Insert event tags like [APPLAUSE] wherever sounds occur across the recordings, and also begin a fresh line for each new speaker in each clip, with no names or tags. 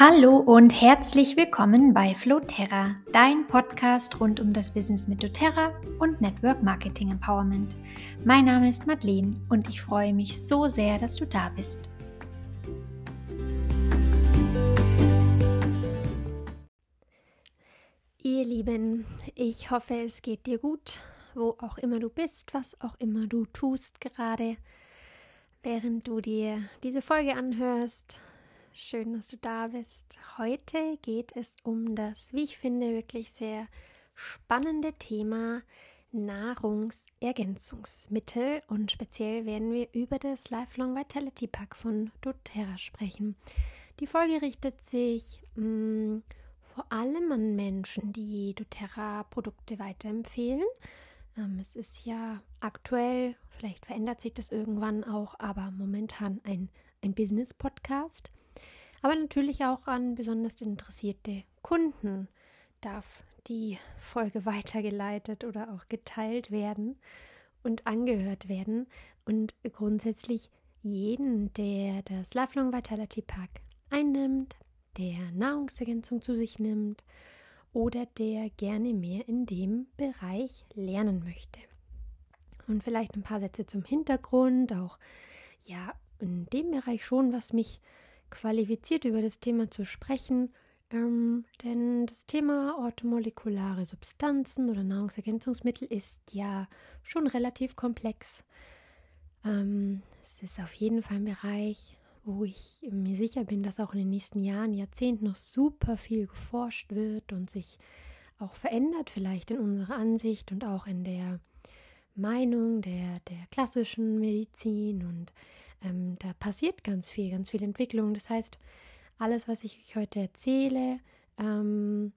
Hallo und herzlich willkommen bei Floterra, dein Podcast rund um das Business mit doTERRA und Network Marketing Empowerment. Mein Name ist Madeleine und ich freue mich so sehr, dass du da bist. Ihr Lieben, ich hoffe, es geht dir gut, wo auch immer du bist, was auch immer du tust gerade, während du dir diese Folge anhörst Schön, dass du da bist. Heute geht es um das, wie ich finde, wirklich sehr spannende Thema Nahrungsergänzungsmittel und speziell werden wir über das Lifelong Vitality Pack von doTERRA sprechen. Die Folge richtet sich mh, mm, vor allem an Menschen, die doTERRA Produkte weiterempfehlen. Ähm, es ist ja aktuell, vielleicht verändert sich das irgendwann auch, aber momentan ein, ein Business-Podcast aber natürlich auch an besonders interessierte Kunden darf die Folge weitergeleitet oder auch geteilt werden und angehört werden und grundsätzlich jeden, der das Lifelong Vitality Pack einnimmt, der Nahrungsergänzung zu sich nimmt oder der gerne mehr in dem Bereich lernen möchte. Und vielleicht ein paar Sätze zum Hintergrund, auch ja, in dem Bereich schon, was mich qualifiziert über das Thema zu sprechen, ähm, denn das Thema orthomolekulare Substanzen oder Nahrungsergänzungsmittel ist ja schon relativ komplex. Ähm, es ist auf jeden Fall ein Bereich, wo ich mir sicher bin, dass auch in den nächsten Jahren, Jahrzehnten noch super viel geforscht wird und sich auch verändert, vielleicht in unserer Ansicht und auch in der Meinung der, der klassischen Medizin und ähm, da passiert ganz viel, ganz viel Entwicklung. Das heißt, alles, was ich euch heute erzähle, ähm,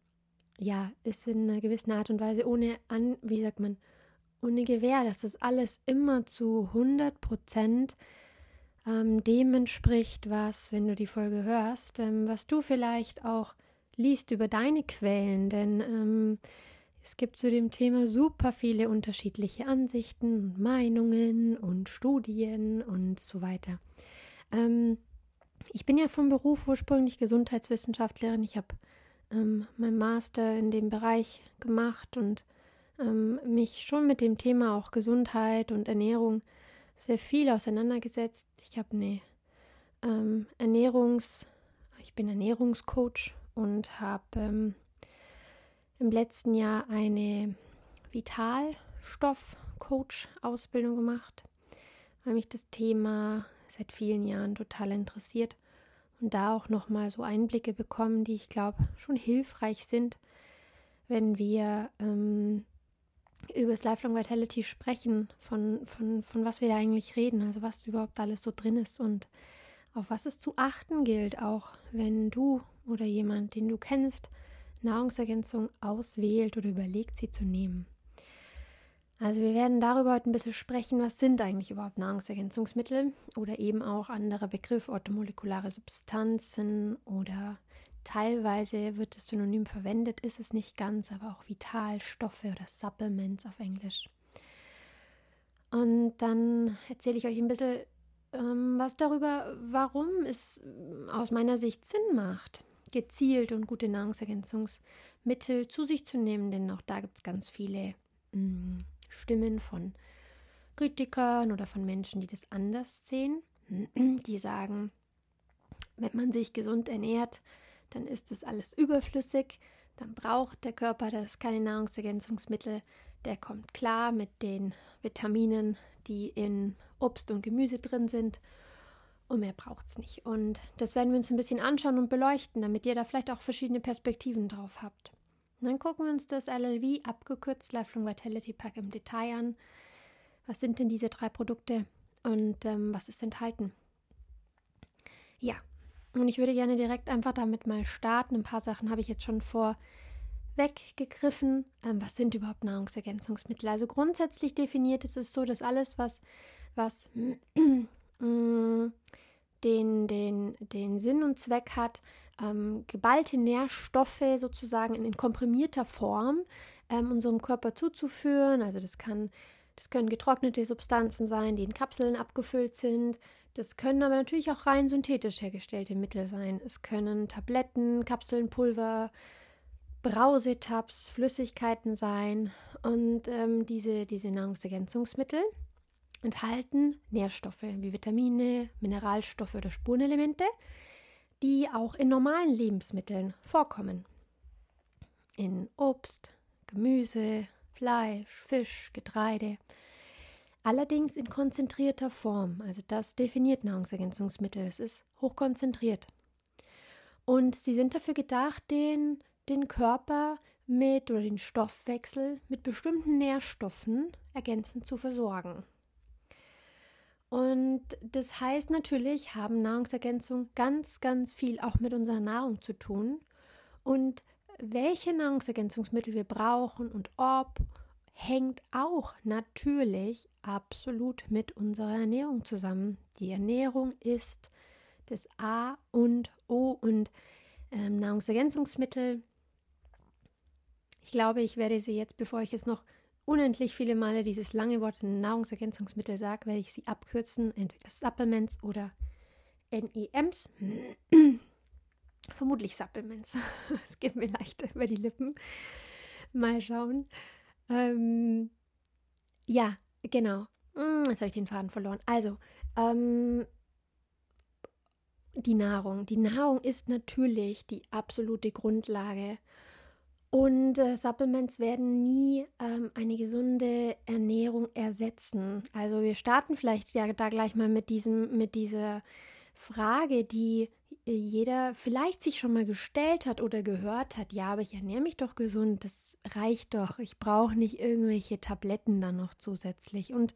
ja, ist in einer gewissen Art und Weise ohne an, wie sagt man, ohne Gewähr, dass das alles immer zu 100 Prozent ähm, dem entspricht, was, wenn du die Folge hörst, ähm, was du vielleicht auch liest über deine Quellen, denn ähm, es gibt zu dem Thema super viele unterschiedliche Ansichten Meinungen und Studien und so weiter. Ähm, ich bin ja vom Beruf ursprünglich Gesundheitswissenschaftlerin. Ich habe ähm, mein Master in dem Bereich gemacht und ähm, mich schon mit dem Thema auch Gesundheit und Ernährung sehr viel auseinandergesetzt. Ich habe eine ähm, Ernährungs, ich bin Ernährungscoach und habe ähm, im letzten Jahr eine Vitalstoff-Coach-Ausbildung gemacht, weil mich das Thema seit vielen Jahren total interessiert und da auch nochmal so Einblicke bekommen, die ich glaube schon hilfreich sind, wenn wir ähm, über das Lifelong Vitality sprechen, von, von, von was wir da eigentlich reden, also was überhaupt alles so drin ist und auf was es zu achten gilt, auch wenn du oder jemand, den du kennst, Nahrungsergänzung auswählt oder überlegt, sie zu nehmen. Also wir werden darüber heute ein bisschen sprechen, was sind eigentlich überhaupt Nahrungsergänzungsmittel oder eben auch anderer Begriff orthomolekulare Substanzen oder teilweise wird es synonym verwendet, ist es nicht ganz, aber auch Vitalstoffe oder Supplements auf Englisch. Und dann erzähle ich euch ein bisschen ähm, was darüber, warum es aus meiner Sicht Sinn macht, gezielt und gute Nahrungsergänzungsmittel zu sich zu nehmen, denn auch da gibt es ganz viele mh, mm, Stimmen von Kritikern oder von Menschen, die das anders sehen, [CLEARS THROAT] die sagen, wenn man sich gesund ernährt, dann ist das alles überflüssig, dann braucht der Körper das keine Nahrungsergänzungsmittel, der kommt klar mit den Vitaminen, die in Obst und Gemüse drin sind und mehr braucht es nicht. Und das werden wir uns ein bisschen anschauen und beleuchten, damit ihr da vielleicht auch verschiedene Perspektiven drauf habt. Und dann gucken wir uns das LLV, abgekürzt Lifelong Vitality Pack im Detail an. Was sind denn diese drei Produkte und ähm, was ist enthalten? Ja, und ich würde gerne direkt einfach damit mal starten. Ein paar Sachen habe ich jetzt schon vorweggegriffen. Ähm, was sind überhaupt Nahrungsergänzungsmittel? Also grundsätzlich definiert ist es so, dass alles, was, was Mm, den, den, den Sinn und Zweck hat, ähm, geballte Nährstoffe sozusagen in, in komprimierter Form ähm, unserem Körper zuzuführen. Also das kann, Das können getrocknete Substanzen sein, die in Kapseln abgefüllt sind. Das können aber natürlich auch rein synthetisch hergestellte Mittel sein. Es können Tabletten, Kapseln, Pulver, Brausetabs, Flüssigkeiten sein. Und ähm, diese, diese Nahrungsergänzungsmittel enthalten Nährstoffe wie Vitamine, Mineralstoffe oder Spurenelemente, die auch in normalen Lebensmitteln vorkommen. In Obst, Gemüse, Fleisch, Fisch, Getreide. Allerdings in konzentrierter Form. Also das definiert Nahrungsergänzungsmittel. Es ist hochkonzentriert. Und sie sind dafür gedacht, den, den Körper mit oder den Stoffwechsel mit bestimmten Nährstoffen ergänzend zu versorgen. Und das heißt natürlich, haben Nahrungsergänzungen ganz, ganz viel auch mit unserer Nahrung zu tun. Und welche Nahrungsergänzungsmittel wir brauchen und ob, hängt auch natürlich absolut mit unserer Ernährung zusammen. Die Ernährung ist das A und O und ähm, Nahrungsergänzungsmittel. Ich glaube, ich werde sie jetzt, bevor ich jetzt noch unendlich viele Male dieses lange Wort Nahrungsergänzungsmittel sage, werde ich sie abkürzen, entweder Supplements oder NEMs. [CLEARS THROAT] Vermutlich Supplements. [LAUGHS] Es geht mir leichter über die Lippen. Mal schauen. Ähm, ja, genau. Hm, jetzt habe ich den Faden verloren. Also, ähm, die Nahrung. Die Nahrung ist natürlich die absolute Grundlage. Und äh, Supplements werden nie ähm, eine gesunde Ernährung ersetzen. Also wir starten vielleicht ja da gleich mal mit diesem, mit dieser Frage, die jeder vielleicht sich schon mal gestellt hat oder gehört hat, ja, aber ich ernähre mich doch gesund, das reicht doch, ich brauche nicht irgendwelche Tabletten dann noch zusätzlich. Und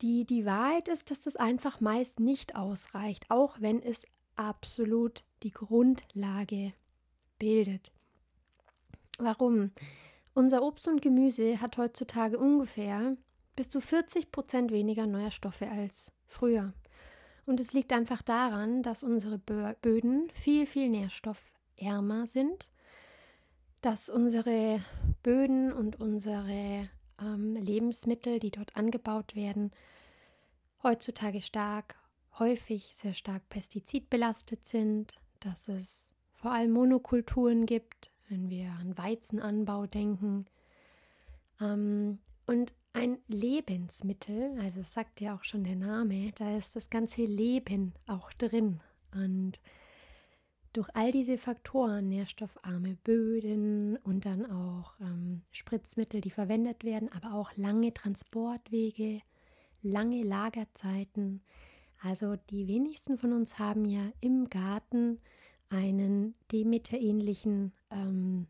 die, die Wahrheit ist, dass das einfach meist nicht ausreicht, auch wenn es absolut die Grundlage bildet. Warum? Unser Obst und Gemüse hat heutzutage ungefähr bis zu 40 Prozent weniger Nährstoffe als früher. Und es liegt einfach daran, dass unsere Böden viel, viel nährstoffärmer sind, dass unsere Böden und unsere ähm, Lebensmittel, die dort angebaut werden, heutzutage stark, häufig sehr stark pestizidbelastet sind, dass es vor allem Monokulturen gibt, wenn wir an Weizenanbau denken. Ähm, und ein Lebensmittel, also es sagt ja auch schon der Name, da ist das ganze Leben auch drin. Und durch all diese Faktoren, nährstoffarme Böden und dann auch ähm, Spritzmittel, die verwendet werden, aber auch lange Transportwege, lange Lagerzeiten. Also die wenigsten von uns haben ja im Garten einen Demeter-ähnlichen ähm,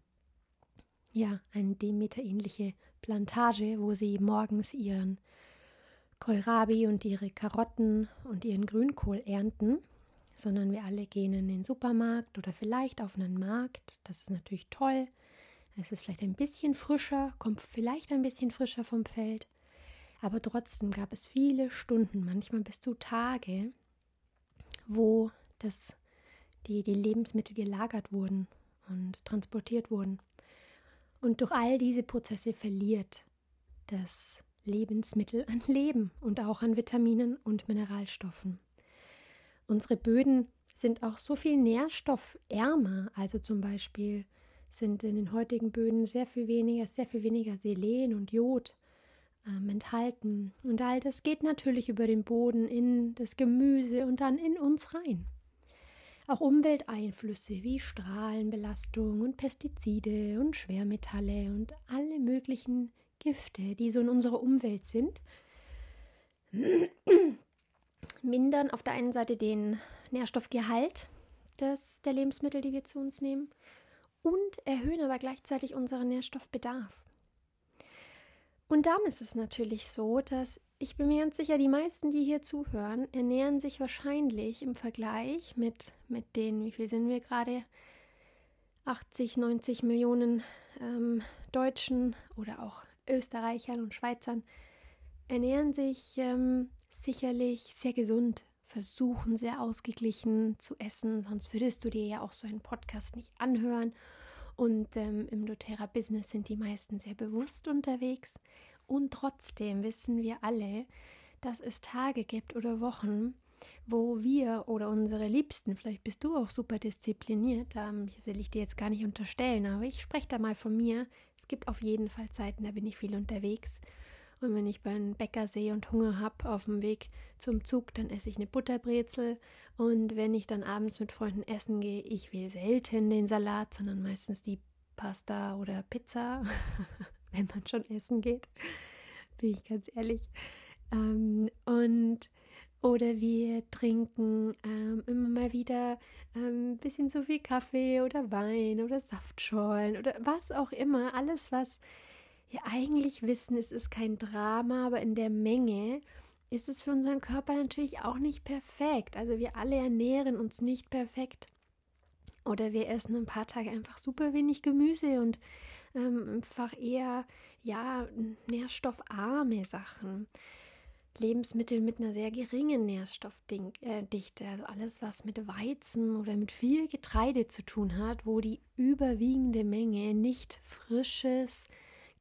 ja, eine Demeter-ähnliche Plantage, wo sie morgens ihren Kohlrabi und ihre Karotten und ihren Grünkohl ernten, sondern wir alle gehen in den Supermarkt oder vielleicht auf einen Markt. Das ist natürlich toll. Es ist vielleicht ein bisschen frischer, kommt vielleicht ein bisschen frischer vom Feld. Aber trotzdem gab es viele Stunden, manchmal bis zu Tage, wo das, die, die Lebensmittel gelagert wurden und transportiert wurden. Und durch all diese Prozesse verliert das Lebensmittel an Leben und auch an Vitaminen und Mineralstoffen. Unsere Böden sind auch so viel nährstoffärmer, also zum Beispiel sind in den heutigen Böden sehr viel weniger, sehr viel weniger Selen und Jod ähm, enthalten. Und all das geht natürlich über den Boden in das Gemüse und dann in uns rein. Auch Umwelteinflüsse wie Strahlenbelastung und Pestizide und Schwermetalle und alle möglichen Gifte, die so in unserer Umwelt sind, [CLEARS THROAT] mindern auf der einen Seite den Nährstoffgehalt des, der Lebensmittel, die wir zu uns nehmen, und erhöhen aber gleichzeitig unseren Nährstoffbedarf. Und dann ist es natürlich so, dass ich bin mir ganz sicher, die meisten, die hier zuhören, ernähren sich wahrscheinlich im Vergleich mit, mit den, wie viel sind wir gerade? 80, 90 Millionen ähm, Deutschen oder auch Österreichern und Schweizern, ernähren sich ähm, sicherlich sehr gesund, versuchen sehr ausgeglichen zu essen, sonst würdest du dir ja auch so einen Podcast nicht anhören. Und ähm, im doTERRA-Business sind die meisten sehr bewusst unterwegs Und trotzdem wissen wir alle, dass es Tage gibt oder Wochen, wo wir oder unsere Liebsten, vielleicht bist du auch super diszipliniert, ähm, will ich dir jetzt gar nicht unterstellen, aber ich spreche da mal von mir. Es gibt auf jeden Fall Zeiten, da bin ich viel unterwegs. Und wenn ich beim Bäcker sehe und Hunger habe auf dem Weg zum Zug, dann esse ich eine Butterbrezel. Und wenn ich dann abends mit Freunden essen gehe, ich will selten den Salat, sondern meistens die Pasta oder Pizza, [LAUGHS] wenn man schon essen geht, bin ich ganz ehrlich. Ähm, und oder wir trinken ähm, immer mal wieder ähm, ein bisschen zu viel Kaffee oder Wein oder Saftschorlen oder was auch immer. Alles, was wir eigentlich wissen, es ist kein Drama, aber in der Menge ist es für unseren Körper natürlich auch nicht perfekt. Also wir alle ernähren uns nicht perfekt. Oder wir essen ein paar Tage einfach super wenig Gemüse und ähm, einfach eher ja nährstoffarme Sachen. Lebensmittel mit einer sehr geringen Nährstoffdichte, also alles, was mit Weizen oder mit viel Getreide zu tun hat, wo die überwiegende Menge nicht frisches,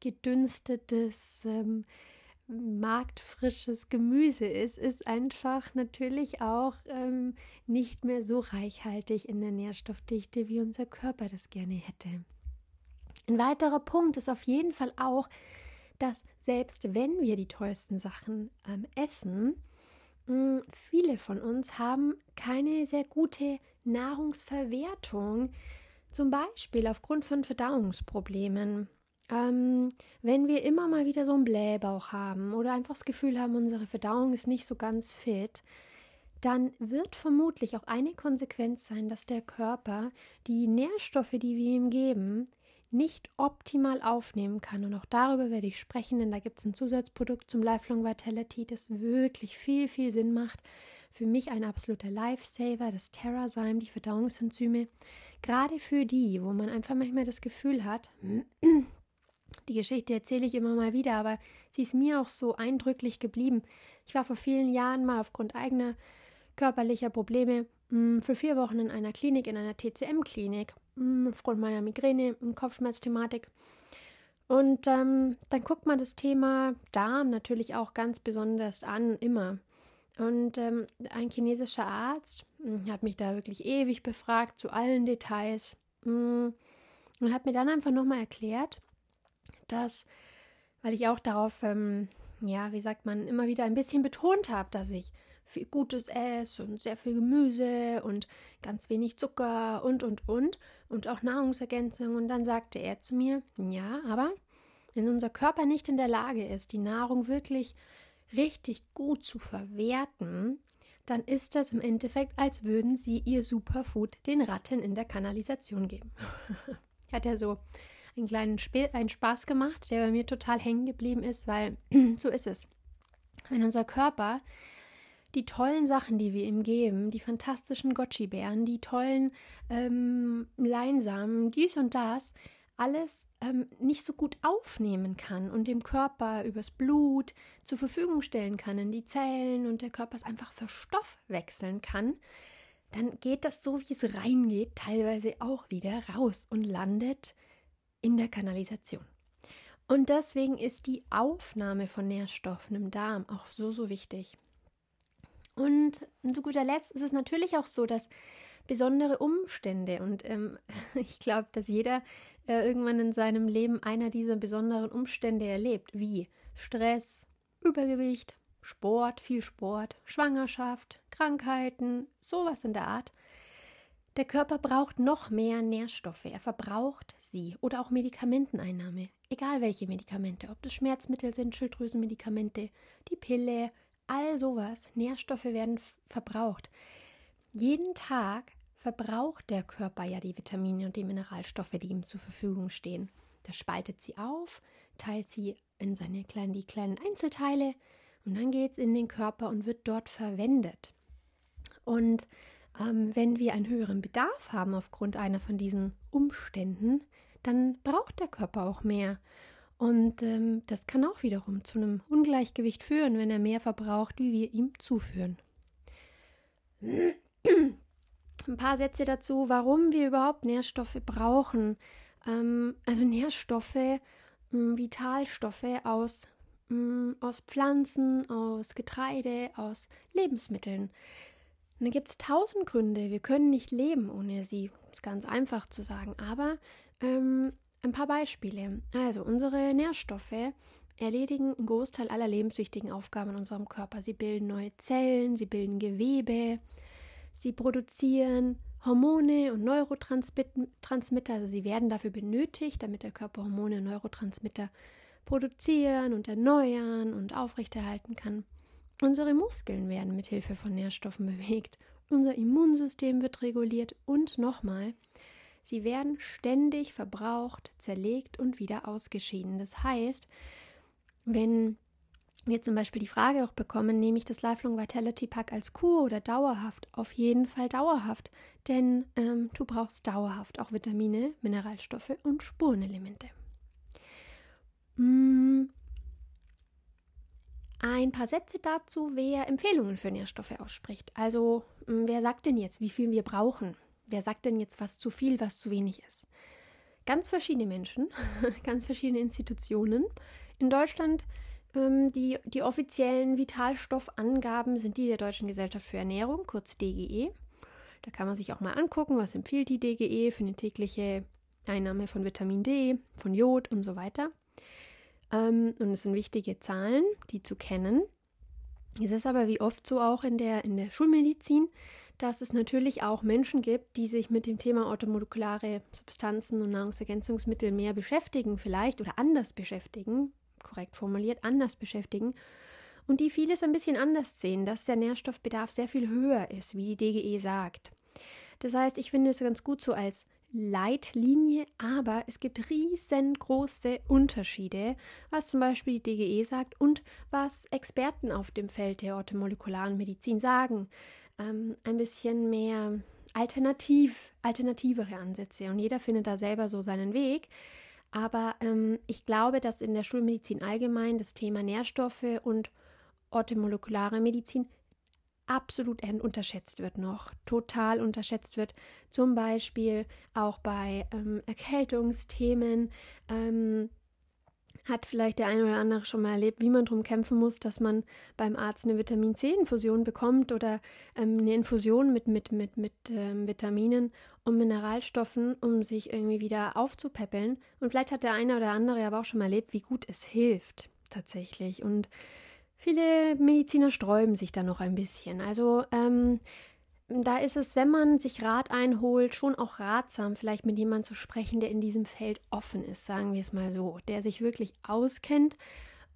gedünstetes, ähm, marktfrisches Gemüse ist, ist einfach natürlich auch ähm, nicht mehr so reichhaltig in der Nährstoffdichte, wie unser Körper das gerne hätte. Ein weiterer Punkt ist auf jeden Fall auch, dass selbst wenn wir die tollsten Sachen ähm, essen, hm, viele von uns haben keine sehr gute Nahrungsverwertung, zum Beispiel aufgrund von Verdauungsproblemen. Ähm, wenn wir immer mal wieder so einen Blähbauch haben oder einfach das Gefühl haben, unsere Verdauung ist nicht so ganz fit, dann wird vermutlich auch eine Konsequenz sein, dass der Körper die Nährstoffe, die wir ihm geben, nicht optimal aufnehmen kann. Und auch darüber werde ich sprechen, denn da gibt es ein Zusatzprodukt zum Lifelong Vitality, das wirklich viel, viel Sinn macht. Für mich ein absoluter Lifesaver, das Terrazyme, die Verdauungsenzyme. Gerade für die, wo man einfach manchmal das Gefühl hat, die Geschichte erzähle ich immer mal wieder, aber sie ist mir auch so eindrücklich geblieben. Ich war vor vielen Jahren mal aufgrund eigener körperlicher Probleme mm, für vier Wochen in einer Klinik, in einer TCM-Klinik hm, aufgrund meiner Migräne und Kopfschmerzthematik. Und ähm, dann guckt man das Thema Darm natürlich auch ganz besonders an, immer. Und ähm, ein chinesischer Arzt hat mich da wirklich ewig befragt zu allen Details und hat mir dann einfach nochmal erklärt, dass, weil ich auch darauf, ähm, ja, wie sagt man, immer wieder ein bisschen betont habe, dass ich viel Gutes esse und sehr viel Gemüse und ganz wenig Zucker und, und, und und auch Nahrungsergänzung. Und dann sagte er zu mir, ja, aber wenn unser Körper nicht in der Lage ist, die Nahrung wirklich richtig gut zu verwerten, dann ist das im Endeffekt, als würden sie ihr Superfood den Ratten in der Kanalisation geben. [LAUGHS] Hat er so einen kleinen Sp einen Spaß gemacht, der bei mir total hängen geblieben ist, weil [CLEARS THROAT] so ist es. Wenn unser Körper die tollen Sachen, die wir ihm geben, die fantastischen Gotchi-Bären, die tollen ähm, Leinsamen, dies und das, alles ähm, nicht so gut aufnehmen kann und dem Körper übers Blut zur Verfügung stellen kann in die Zellen und der Körper es einfach verstoffwechseln kann, dann geht das so, wie es reingeht, teilweise auch wieder raus und landet in der Kanalisation. Und deswegen ist die Aufnahme von Nährstoffen im Darm auch so, so wichtig. Und zu guter Letzt ist es natürlich auch so, dass besondere Umstände und ähm, [LAUGHS] ich glaube, dass jeder äh, irgendwann in seinem Leben einer dieser besonderen Umstände erlebt, wie Stress, Übergewicht, Sport, viel Sport, Schwangerschaft, Krankheiten, sowas in der Art. Der Körper braucht noch mehr Nährstoffe, er verbraucht sie oder auch Medikamenteneinnahme, egal welche Medikamente, ob das Schmerzmittel sind, Schilddrüsenmedikamente, die Pille, all sowas, Nährstoffe werden verbraucht. Jeden Tag verbraucht der Körper ja die Vitamine und die Mineralstoffe, die ihm zur Verfügung stehen. Der spaltet sie auf, teilt sie in seine kleinen, die kleinen Einzelteile und dann geht es in den Körper und wird dort verwendet. Und ähm, wenn wir einen höheren Bedarf haben aufgrund einer von diesen Umständen, dann braucht der Körper auch mehr. Und ähm, das kann auch wiederum zu einem Ungleichgewicht führen, wenn er mehr verbraucht, wie wir ihm zuführen. Ein paar Sätze dazu, warum wir überhaupt Nährstoffe brauchen. Ähm, also Nährstoffe, Vitalstoffe aus mh, mm, aus Pflanzen, aus Getreide, aus Lebensmitteln. Und da gibt es tausend Gründe. Wir können nicht leben ohne sie. Ist ganz einfach zu sagen. Aber ähm, ein paar Beispiele. Also unsere Nährstoffe erledigen einen Großteil aller lebenswichtigen Aufgaben in unserem Körper. Sie bilden neue Zellen, sie bilden Gewebe, sie produzieren Hormone und Neurotransmitter, also sie werden dafür benötigt, damit der Körper Hormone und Neurotransmitter produzieren und erneuern und aufrechterhalten kann. Unsere Muskeln werden mit Hilfe von Nährstoffen bewegt. Unser Immunsystem wird reguliert und nochmal, sie werden ständig verbraucht, zerlegt und wieder ausgeschieden. Das heißt, wenn wir zum Beispiel die Frage auch bekommen, nehme ich das Lifelong Vitality Pack als Kur oder dauerhaft? Auf jeden Fall dauerhaft, denn ähm, du brauchst dauerhaft auch Vitamine, Mineralstoffe und Spurenelemente. Hm. Ein paar Sätze dazu, wer Empfehlungen für Nährstoffe ausspricht. Also, hm, wer sagt denn jetzt, wie viel wir brauchen? Wer sagt denn jetzt, was zu viel, was zu wenig ist? Ganz verschiedene Menschen, [LAUGHS] ganz verschiedene Institutionen. In Deutschland ähm, die, die offiziellen Vitalstoffangaben sind die der Deutschen Gesellschaft für Ernährung, kurz DGE. Da kann man sich auch mal angucken, was empfiehlt die DGE für eine tägliche Einnahme von Vitamin D, von Jod und so weiter. Ähm, und es sind wichtige Zahlen, die zu kennen. Es ist aber wie oft so auch in der, in der Schulmedizin, dass es natürlich auch Menschen gibt, die sich mit dem Thema automolekulare Substanzen und Nahrungsergänzungsmittel mehr beschäftigen, vielleicht oder anders beschäftigen, korrekt formuliert, anders beschäftigen und die vieles ein bisschen anders sehen, dass der Nährstoffbedarf sehr viel höher ist, wie die DGE sagt. Das heißt, ich finde es ganz gut so als Leitlinie, aber es gibt riesengroße Unterschiede, was zum Beispiel die DGE sagt und was Experten auf dem Feld der orthomolekularen Medizin sagen. Ähm, ein bisschen mehr alternativ, alternativere Ansätze und jeder findet da selber so seinen Weg. Aber ähm, ich glaube, dass in der Schulmedizin allgemein das Thema Nährstoffe und orthomolekulare Medizin absolut unterschätzt wird noch, total unterschätzt wird. Zum Beispiel auch bei ähm, Erkältungsthemen. Ähm, hat vielleicht der eine oder andere schon mal erlebt, wie man darum kämpfen muss, dass man beim Arzt eine Vitamin C-Infusion bekommt oder ähm, eine Infusion mit, mit, mit, mit ähm, Vitaminen und Mineralstoffen, um sich irgendwie wieder aufzupäppeln. Und vielleicht hat der eine oder andere aber auch schon mal erlebt, wie gut es hilft tatsächlich. Und viele Mediziner sträuben sich da noch ein bisschen. Also ähm, da ist es, wenn man sich Rat einholt, schon auch ratsam, vielleicht mit jemandem zu sprechen, der in diesem Feld offen ist, sagen wir es mal so, der sich wirklich auskennt,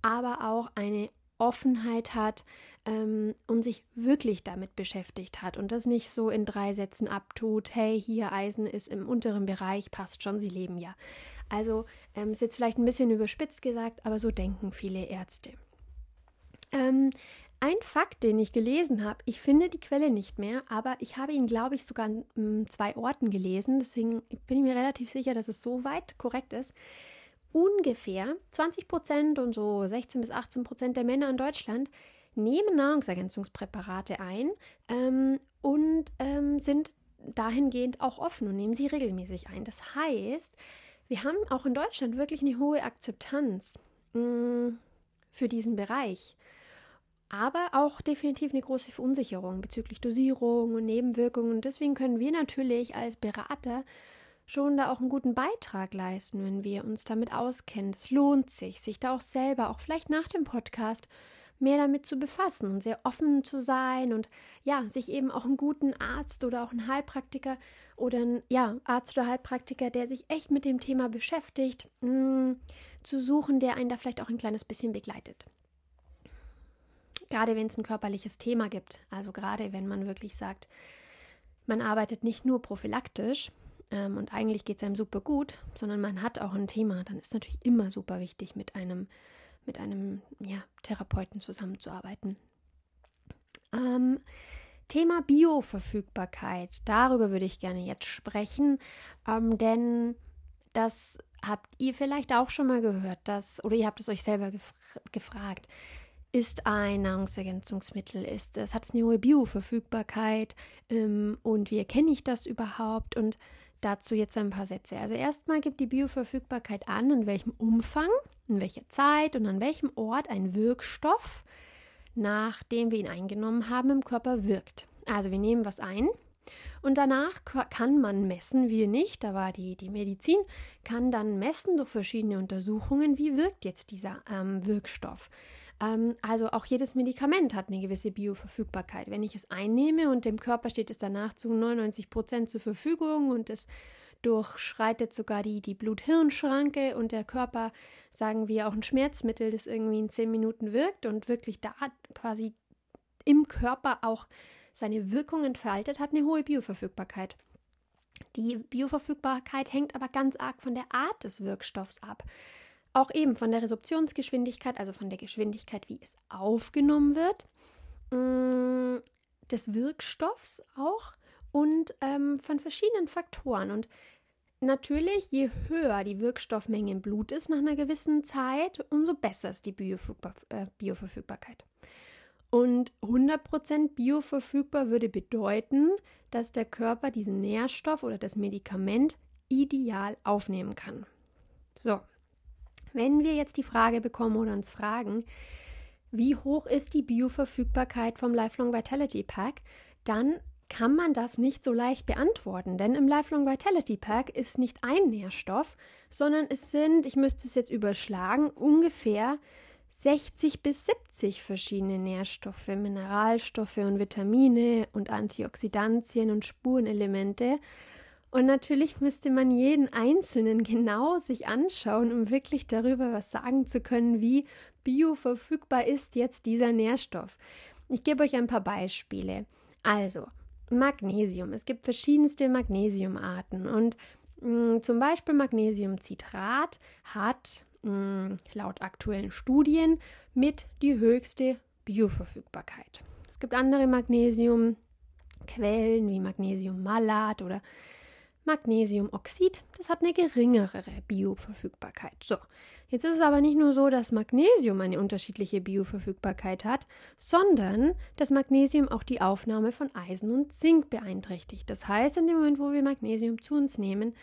aber auch eine Offenheit hat ähm, und sich wirklich damit beschäftigt hat und das nicht so in drei Sätzen abtut, hey, hier Eisen ist im unteren Bereich, passt schon, sie leben ja. Also ähm, ist jetzt vielleicht ein bisschen überspitzt gesagt, aber so denken viele Ärzte. Ähm, ein Fakt, den ich gelesen habe, ich finde die Quelle nicht mehr, aber ich habe ihn, glaube ich, sogar an zwei Orten gelesen. Deswegen bin ich mir relativ sicher, dass es so weit korrekt ist. Ungefähr 20 Prozent und so 16 bis 18 Prozent der Männer in Deutschland nehmen Nahrungsergänzungspräparate ein ähm, und ähm, sind dahingehend auch offen und nehmen sie regelmäßig ein. Das heißt, wir haben auch in Deutschland wirklich eine hohe Akzeptanz mh, mm, für diesen Bereich aber auch definitiv eine große Verunsicherung bezüglich Dosierung und Nebenwirkungen. Und deswegen können wir natürlich als Berater schon da auch einen guten Beitrag leisten, wenn wir uns damit auskennen. Es lohnt sich, sich da auch selber, auch vielleicht nach dem Podcast, mehr damit zu befassen und sehr offen zu sein und ja, sich eben auch einen guten Arzt oder auch einen Heilpraktiker oder einen ja, Arzt oder Heilpraktiker, der sich echt mit dem Thema beschäftigt, mh, mm, zu suchen, der einen da vielleicht auch ein kleines bisschen begleitet gerade wenn es ein körperliches Thema gibt. Also gerade wenn man wirklich sagt, man arbeitet nicht nur prophylaktisch ähm, und eigentlich geht es einem super gut, sondern man hat auch ein Thema, dann ist natürlich immer super wichtig, mit einem, mit einem ja, Therapeuten zusammenzuarbeiten. Ähm, Thema Bioverfügbarkeit, darüber würde ich gerne jetzt sprechen, ähm, denn das habt ihr vielleicht auch schon mal gehört, dass, oder ihr habt es euch selber gefra gefragt ist ein Nahrungsergänzungsmittel, ist es, hat es eine hohe Bioverfügbarkeit ähm, und wie erkenne ich das überhaupt? Und dazu jetzt ein paar Sätze. Also erstmal gibt die Bioverfügbarkeit an, in welchem Umfang in welcher Zeit und an welchem Ort ein Wirkstoff, nachdem wir ihn eingenommen haben, im Körper wirkt. Also wir nehmen was ein und danach kann man messen, wir nicht, aber die, die Medizin kann dann messen durch verschiedene Untersuchungen, wie wirkt jetzt dieser ähm, Wirkstoff. Ähm, also auch jedes Medikament hat eine gewisse Bioverfügbarkeit. Wenn ich es einnehme und dem Körper steht es danach zu 99 Prozent zur Verfügung und es durchschreitet sogar die, die Blut-Hirn-Schranke und der Körper, sagen wir, auch ein Schmerzmittel, das irgendwie in 10 Minuten wirkt und wirklich da quasi im Körper auch seine Wirkung entfaltet, hat eine hohe Bioverfügbarkeit. Die Bioverfügbarkeit hängt aber ganz arg von der Art des Wirkstoffs ab. Auch eben von der Resorptionsgeschwindigkeit, also von der Geschwindigkeit, wie es aufgenommen wird, mm, des Wirkstoffs auch und ähm, von verschiedenen Faktoren. Und natürlich, je höher die Wirkstoffmenge im Blut ist nach einer gewissen Zeit, umso besser ist die Bioverfügbar äh, Bioverfügbarkeit. Und 100% bioverfügbar würde bedeuten, dass der Körper diesen Nährstoff oder das Medikament ideal aufnehmen kann. So, wenn wir jetzt die Frage bekommen oder uns fragen, wie hoch ist die Bioverfügbarkeit vom Lifelong Vitality Pack, dann kann man das nicht so leicht beantworten, denn im Lifelong Vitality Pack ist nicht ein Nährstoff, sondern es sind, ich müsste es jetzt überschlagen, ungefähr 60 bis 70 verschiedene Nährstoffe, Mineralstoffe und Vitamine und Antioxidantien und Spurenelemente. Und natürlich müsste man jeden einzelnen genau sich anschauen, um wirklich darüber was sagen zu können, wie bioverfügbar ist jetzt dieser Nährstoff. Ich gebe euch ein paar Beispiele. Also, Magnesium. Es gibt verschiedenste Magnesiumarten und mh, mm, zum Beispiel Magnesiumcitrat hat mh, mm, laut aktuellen Studien mit die höchste Bioverfügbarkeit. Es gibt andere Magnesiumquellen wie Magnesiummalat oder Magnesiumoxid, das hat eine geringere Bioverfügbarkeit. So, jetzt ist es aber nicht nur so, dass Magnesium eine unterschiedliche Bioverfügbarkeit hat, sondern dass Magnesium auch die Aufnahme von Eisen und Zink beeinträchtigt. Das heißt, in dem Moment, wo wir Magnesium zu uns nehmen,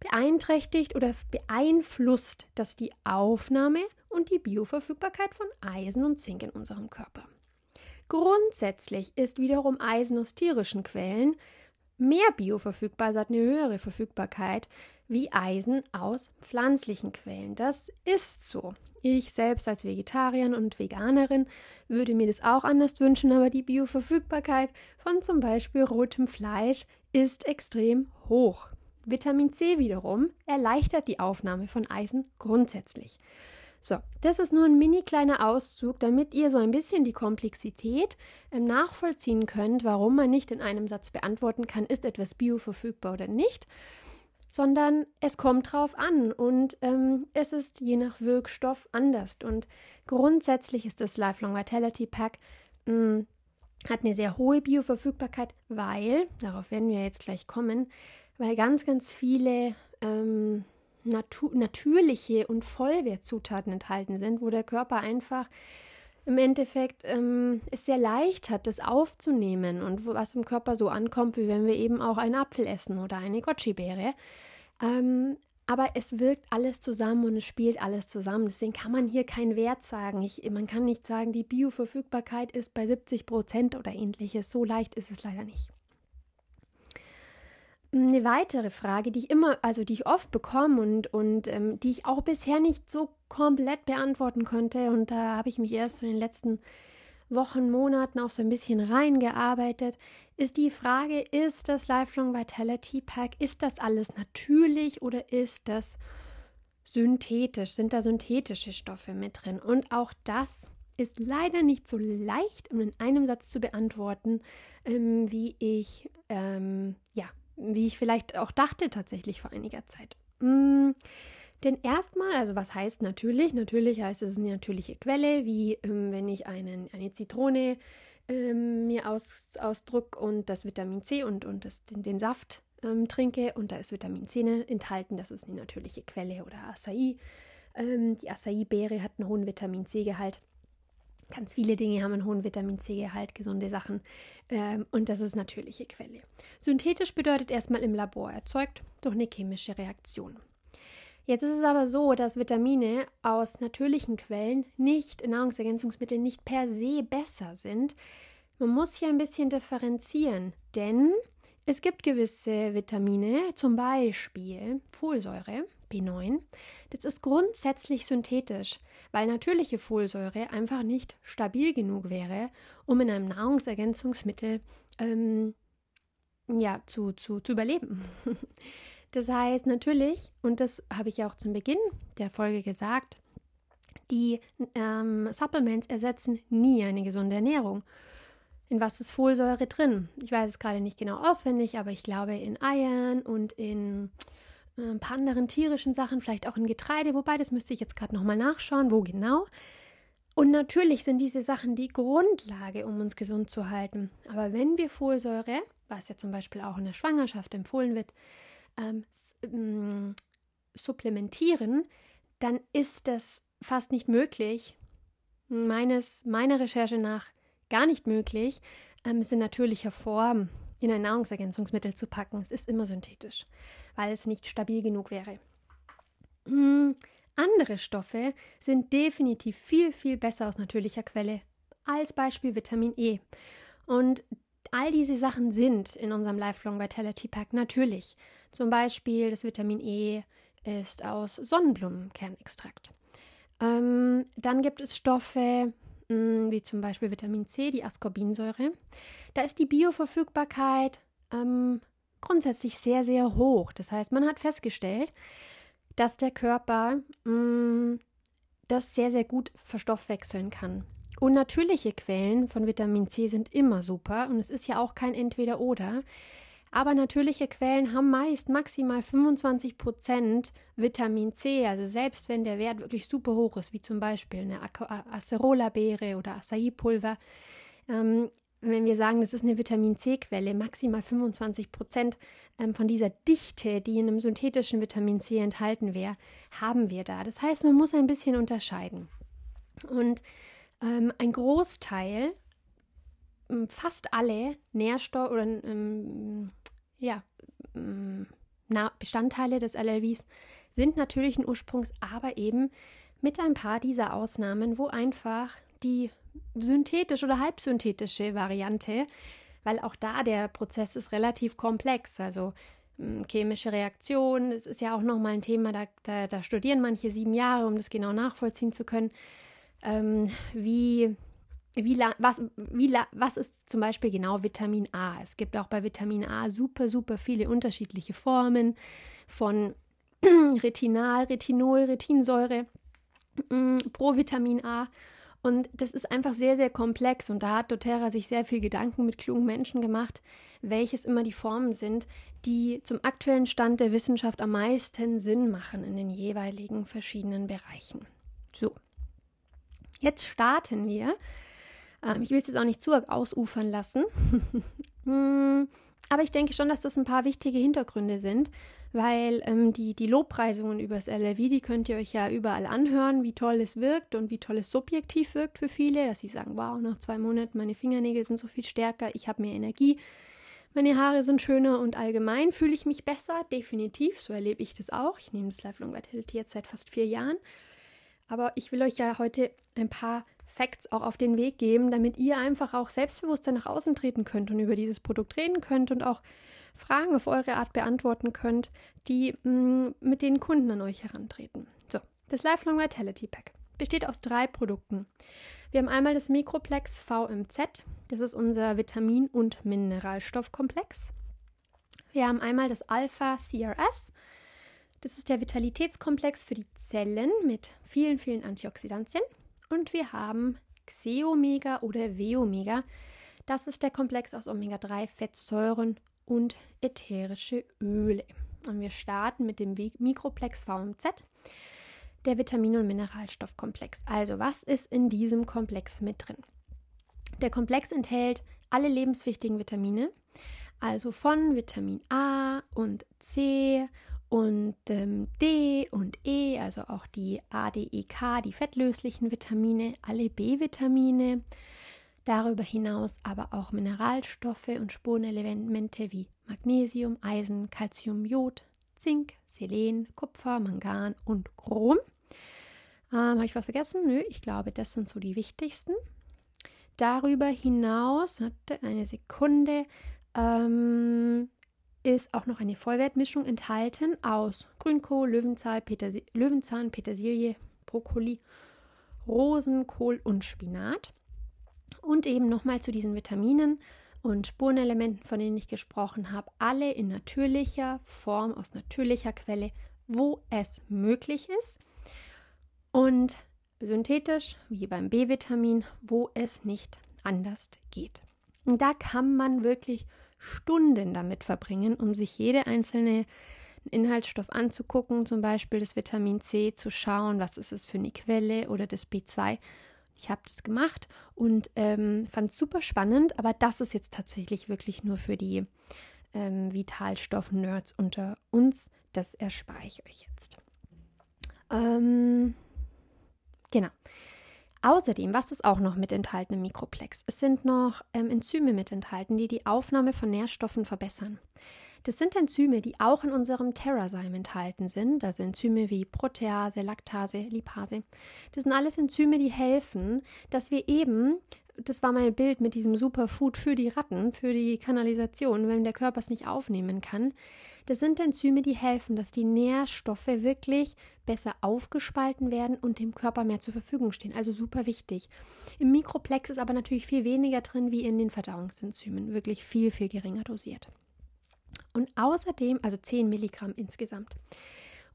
beeinträchtigt oder beeinflusst das die Aufnahme und die Bioverfügbarkeit von Eisen und Zink in unserem Körper. Grundsätzlich ist wiederum Eisen aus tierischen Quellen mehr bioverfügbar, also hat eine höhere Verfügbarkeit wie Eisen aus pflanzlichen Quellen. Das ist so. Ich selbst als Vegetarierin und Veganerin würde mir das auch anders wünschen, aber die Bioverfügbarkeit von zum Beispiel rotem Fleisch ist extrem hoch. Vitamin C wiederum erleichtert die Aufnahme von Eisen grundsätzlich. So, das ist nur ein mini kleiner Auszug, damit ihr so ein bisschen die Komplexität ähm, nachvollziehen könnt, warum man nicht in einem Satz beantworten kann, ist etwas bioverfügbar oder nicht, sondern es kommt drauf an und ähm, es ist je nach Wirkstoff anders. Und grundsätzlich ist das Lifelong Vitality Pack mh, mm, hat eine sehr hohe Bioverfügbarkeit, weil, darauf werden wir jetzt gleich kommen, weil ganz, ganz viele ähm, natu natürliche und Vollwertzutaten enthalten sind, wo der Körper einfach im Endeffekt ähm, es sehr leicht hat, das aufzunehmen und was im Körper so ankommt, wie wenn wir eben auch einen Apfel essen oder eine Goji-Beere. Ähm, aber es wirkt alles zusammen und es spielt alles zusammen. Deswegen kann man hier keinen Wert sagen. Ich, man kann nicht sagen, die Bioverfügbarkeit ist bei 70 Prozent oder ähnliches. So leicht ist es leider nicht. Eine weitere Frage, die ich immer, also die ich oft bekomme und, und ähm, die ich auch bisher nicht so komplett beantworten konnte, und da habe ich mich erst in den letzten Wochen, Monaten auch so ein bisschen reingearbeitet, ist die Frage, ist das Lifelong Vitality Pack, ist das alles natürlich oder ist das synthetisch? Sind da synthetische Stoffe mit drin? Und auch das ist leider nicht so leicht in einem Satz zu beantworten, ähm, wie ich ähm, ja wie ich vielleicht auch dachte tatsächlich vor einiger Zeit. Mm, denn erstmal, also was heißt natürlich? Natürlich heißt es eine natürliche Quelle, wie ähm, wenn ich einen, eine Zitrone ähm, mir aus, ausdrück und das Vitamin C und, und das, den, den Saft ähm, trinke und da ist Vitamin C enthalten, das ist eine natürliche Quelle oder Acai. Ähm, die Acai-Beere hat einen hohen Vitamin C-Gehalt. Ganz viele Dinge haben einen hohen Vitamin C-Gehalt, gesunde Sachen. Ähm, und das ist natürliche Quelle. Synthetisch bedeutet erstmal im Labor erzeugt durch eine chemische Reaktion. Jetzt ist es aber so, dass Vitamine aus natürlichen Quellen nicht, Nahrungsergänzungsmittel nicht per se besser sind. Man muss hier ein bisschen differenzieren, denn es gibt gewisse Vitamine, zum Beispiel Folsäure, B9. Das ist grundsätzlich synthetisch, weil natürliche Folsäure einfach nicht stabil genug wäre, um in einem Nahrungsergänzungsmittel ähm, ja, zu, zu, zu überleben. [LAUGHS] Das heißt natürlich, und das habe ich auch zum Beginn der Folge gesagt, die ähm, Supplements ersetzen nie eine gesunde Ernährung. In was ist Folsäure drin? Ich weiß es gerade nicht genau auswendig, aber ich glaube in Eiern und in äh, ein paar anderen tierischen Sachen, vielleicht auch in Getreide, wobei das müsste ich jetzt gerade nochmal nachschauen, wo genau. Und natürlich sind diese Sachen die Grundlage, um uns gesund zu halten. Aber wenn wir Folsäure, was ja zum Beispiel auch in der Schwangerschaft empfohlen wird, ähm, ähm, supplementieren, dann ist das fast nicht möglich. Meines, meiner Recherche nach gar nicht möglich, ähm, es in natürlicher Form in ein Nahrungsergänzungsmittel zu packen. Es ist immer synthetisch, weil es nicht stabil genug wäre. Hm, andere Stoffe sind definitiv viel, viel besser aus natürlicher Quelle, als Beispiel Vitamin E. Und all diese Sachen sind in unserem Lifelong Vitality Pack natürlich. Zum Beispiel das Vitamin E ist aus Sonnenblumenkernextrakt. Ähm, dann gibt es Stoffe wie zum Beispiel Vitamin C, die Ascorbinsäure. Da ist die Bioverfügbarkeit ähm, grundsätzlich sehr, sehr hoch. Das heißt, man hat festgestellt, dass der Körper mh, hm, das sehr, sehr gut verstoffwechseln kann. Und natürliche Quellen von Vitamin C sind immer super und es ist ja auch kein Entweder-Oder. Aber natürliche Quellen haben meist maximal 25% Vitamin C, also selbst wenn der Wert wirklich super hoch ist, wie zum Beispiel eine Acerola-Beere oder Acai-Pulver, ähm, wenn wir sagen, das ist eine Vitamin C-Quelle, maximal 25% ähm, von dieser Dichte, die in einem synthetischen Vitamin C enthalten wäre, haben wir da. Das heißt, man muss ein bisschen unterscheiden. Und ähm, ein Großteil, fast alle Nährstoffe oder ähm, ja, ähm, Bestandteile des LLVs sind natürlichen Ursprungs, aber eben mit ein paar dieser Ausnahmen, wo einfach die synthetische oder halbsynthetische Variante, weil auch da der Prozess ist relativ komplex, also chemische Reaktionen, das ist ja auch nochmal ein Thema, da, da, da studieren manche sieben Jahre, um das genau nachvollziehen zu können. Ähm, wie, wie, was, wie, was ist zum Beispiel genau Vitamin A? Es gibt auch bei Vitamin A super, super viele unterschiedliche Formen von [CLEARS THROAT] Retinal, Retinol, Retinsäure, mm, Provitamin A. Und das ist einfach sehr, sehr komplex. Und da hat doTERRA sich sehr viel Gedanken mit klugen Menschen gemacht, welches immer die Formen sind, die zum aktuellen Stand der Wissenschaft am meisten Sinn machen in den jeweiligen verschiedenen Bereichen. So, Jetzt starten wir. Ähm, ich will es jetzt auch nicht zu ausufern lassen. [LAUGHS] Hm, aber ich denke schon, dass das ein paar wichtige Hintergründe sind, weil ähm, die, die Lobpreisungen über das LLV, die könnt ihr euch ja überall anhören, wie toll es wirkt und wie toll es subjektiv wirkt für viele, dass sie sagen, wow, nach zwei Monaten meine Fingernägel sind so viel stärker, ich habe mehr Energie, meine Haare sind schöner und allgemein fühle ich mich besser, definitiv, so erlebe ich das auch. Ich nehme das Lifelong Vitality jetzt seit fast vier Jahren. Aber ich will euch ja heute ein paar Facts auch auf den Weg geben, damit ihr einfach auch selbstbewusster nach außen treten könnt und über dieses Produkt reden könnt und auch Fragen auf eure Art beantworten könnt, die mh, mm, mit den Kunden an euch herantreten. So, das Lifelong Vitality Pack besteht aus drei Produkten. Wir haben einmal das Microplex VMZ, das ist unser Vitamin- und Mineralstoffkomplex. Wir haben einmal das Alpha CRS, das ist der Vitalitätskomplex für die Zellen mit vielen, vielen Antioxidantien. Und wir haben Xeomega oder W-Omega. Das ist der Komplex aus Omega-3-Fettsäuren und ätherische Öle. Und wir starten mit dem Mikroplex VMZ, der Vitamin- und Mineralstoffkomplex. Also, was ist in diesem Komplex mit drin? Der Komplex enthält alle lebenswichtigen Vitamine, also von Vitamin A und C und ähm, D und E, also auch die A, D, E, K, die fettlöslichen Vitamine, alle B-Vitamine, darüber hinaus aber auch Mineralstoffe und Spurenelemente wie Magnesium, Eisen, Calcium, Jod, Zink, Selen, Kupfer, Mangan und Chrom. Ähm, Habe ich was vergessen? Nö, ich glaube, das sind so die wichtigsten. Darüber hinaus, hatte eine Sekunde, ähm, ist auch noch eine Vollwertmischung enthalten aus Grünkohl, Löwenzahn, Petersi Löwenzahn, Petersilie, Brokkoli, Rosenkohl und Spinat. Und eben nochmal zu diesen Vitaminen und Spurenelementen, von denen ich gesprochen habe, alle in natürlicher Form, aus natürlicher Quelle, wo es möglich ist. Und synthetisch, wie beim B-Vitamin, wo es nicht anders geht. Und da kann man wirklich Stunden damit verbringen, um sich jede einzelne Inhaltsstoff anzugucken, zum Beispiel das Vitamin C, zu schauen, was ist es für eine Quelle oder das B2. Ich habe das gemacht und ähm, fand es super spannend, aber das ist jetzt tatsächlich wirklich nur für die ähm, Vitalstoff-Nerds unter uns. Das erspare ich euch jetzt. Ähm, genau. Außerdem, was ist auch noch mit enthalten im Mikroplex? Es sind noch ähm, Enzyme mit enthalten, die die Aufnahme von Nährstoffen verbessern. Das sind Enzyme, die auch in unserem Terrazyme enthalten sind, also Enzyme wie Protease, Laktase, Lipase. Das sind alles Enzyme, die helfen, dass wir eben das war mein Bild mit diesem Superfood für die Ratten, für die Kanalisation, wenn der Körper es nicht aufnehmen kann. Das sind Enzyme, die helfen, dass die Nährstoffe wirklich besser aufgespalten werden und dem Körper mehr zur Verfügung stehen. Also super wichtig. Im Mikroplex ist aber natürlich viel weniger drin wie in den Verdauungsenzymen. Wirklich viel, viel geringer dosiert. Und außerdem, also 10 Milligramm insgesamt.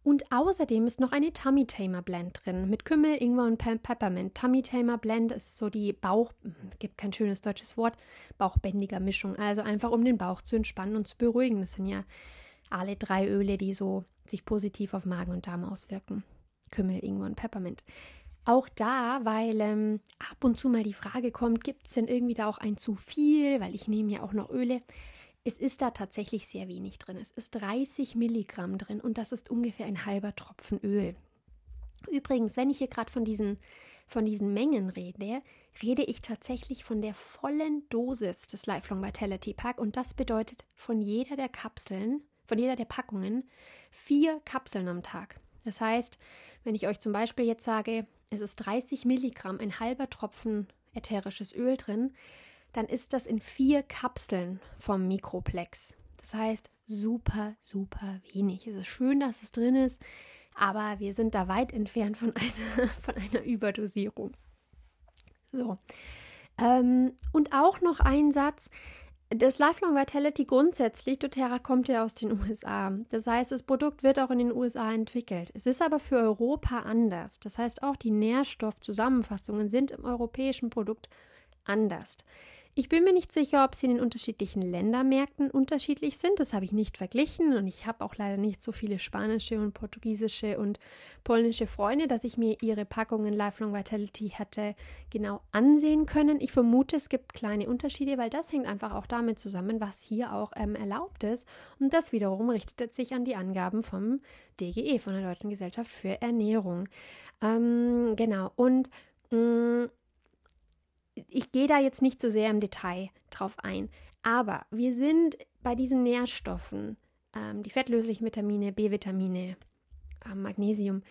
Und außerdem ist noch eine Tummy Tamer Blend drin mit Kümmel, Ingwer und Peppermint. Tummy Tamer Blend ist so die Bauch, gibt kein schönes deutsches Wort, bauchbändiger Mischung. Also einfach um den Bauch zu entspannen und zu beruhigen. Das sind ja alle drei Öle, die so sich positiv auf Magen und Darm auswirken. Kümmel, Ingwer und Peppermint. Auch da, weil ähm, ab und zu mal die Frage kommt, gibt es denn irgendwie da auch ein zu viel, weil ich nehme ja auch noch Öle. Es ist da tatsächlich sehr wenig drin. Es ist 30 Milligramm drin und das ist ungefähr ein halber Tropfen Öl. Übrigens, wenn ich hier gerade von diesen, von diesen Mengen rede, rede ich tatsächlich von der vollen Dosis des Lifelong Vitality Pack und das bedeutet von jeder der Kapseln, von jeder der Packungen vier Kapseln am Tag. Das heißt, wenn ich euch zum Beispiel jetzt sage, es ist 30 Milligramm, ein halber Tropfen ätherisches Öl drin, dann ist das in vier Kapseln vom Mikroplex. Das heißt, super, super wenig. Es ist schön, dass es drin ist, aber wir sind da weit entfernt von [LAUGHS] einer, von einer Überdosierung. So. Ähm, und auch noch ein Satz. Das Lifelong Vitality grundsätzlich, doTERRA kommt ja aus den [LAUGHS] USA. Das heißt, das Produkt wird auch in den USA entwickelt. Es ist aber für Europa anders. Das heißt, auch die Nährstoffzusammenfassungen sind im europäischen Produkt anders. Ich bin mir nicht sicher, ob sie in den unterschiedlichen Ländermärkten unterschiedlich sind. Das habe ich nicht verglichen und ich habe auch leider nicht so viele spanische und portugiesische und polnische Freunde, dass ich mir ihre Packungen Lifelong Vitality hätte genau ansehen können. Ich vermute, es gibt kleine Unterschiede, weil das hängt einfach auch damit zusammen, was hier auch ähm, erlaubt ist. Und das wiederum richtet sich an die Angaben vom DGE, von der Deutschen Gesellschaft für Ernährung. Ähm, genau. Und mh, mm, ich gehe da jetzt nicht so sehr im Detail drauf ein, aber wir sind bei diesen Nährstoffen, ähm, die fettlöslichen Vitamine, B-Vitamine, äh, Magnesium,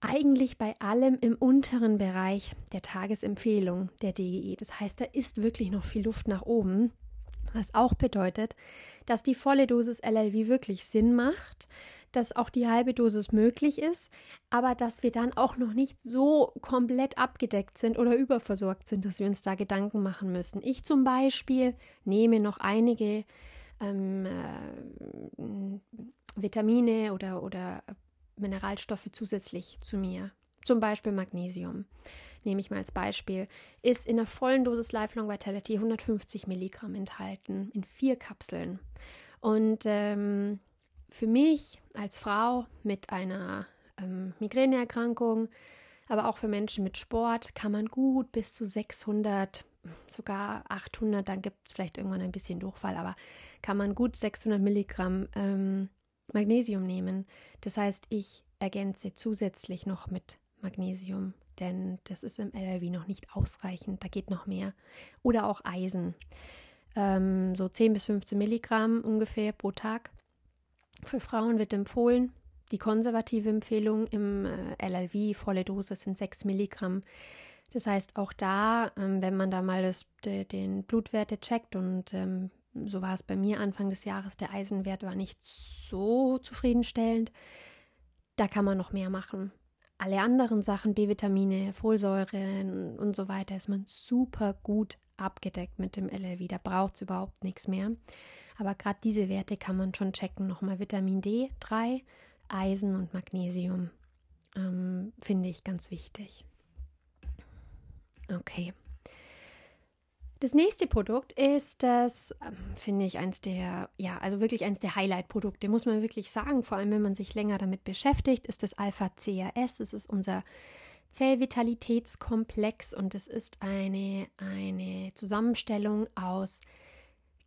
eigentlich bei allem im unteren Bereich der Tagesempfehlung der DGE. Das heißt, da ist wirklich noch viel Luft nach oben, was auch bedeutet, dass die volle Dosis LLV wirklich Sinn macht, dass auch die halbe Dosis möglich ist, aber dass wir dann auch noch nicht so komplett abgedeckt sind oder überversorgt sind, dass wir uns da Gedanken machen müssen. Ich zum Beispiel nehme noch einige ähm, äh, Vitamine oder, oder Mineralstoffe zusätzlich zu mir. Zum Beispiel Magnesium, nehme ich mal als Beispiel, ist in der vollen Dosis Lifelong Vitality 150 Milligramm enthalten, in vier Kapseln. Und ähm, für mich als Frau mit einer ähm, Migräneerkrankung, aber auch für Menschen mit Sport kann man gut bis zu 600, sogar 800, dann gibt es vielleicht irgendwann ein bisschen Durchfall, aber kann man gut 600 Milligramm ähm, Magnesium nehmen. Das heißt, ich ergänze zusätzlich noch mit Magnesium, denn das ist im LLW noch nicht ausreichend, da geht noch mehr. Oder auch Eisen, ähm, so 10 bis 15 Milligramm ungefähr pro Tag Für Frauen wird empfohlen, die konservative Empfehlung im äh, LLV, volle Dose sind 6 Milligramm. Das heißt, auch da, ähm, wenn man da mal das, de, den Blutwerte checkt und ähm, so war es bei mir Anfang des Jahres, der Eisenwert war nicht so zufriedenstellend, da kann man noch mehr machen. Alle anderen Sachen, B-Vitamine, Folsäure und so weiter, ist man super gut abgedeckt mit dem LLV. Da braucht es überhaupt nichts mehr. Aber gerade diese Werte kann man schon checken. Nochmal Vitamin D3, Eisen und Magnesium. Ähm, finde ich ganz wichtig. Okay. Das nächste Produkt ist das, ähm, finde ich, eins der, ja, also wirklich eins der Highlight-Produkte, muss man wirklich sagen. Vor allem, wenn man sich länger damit beschäftigt, ist das Alpha-CRS. Es ist unser Zellvitalitätskomplex und es ist eine, eine Zusammenstellung aus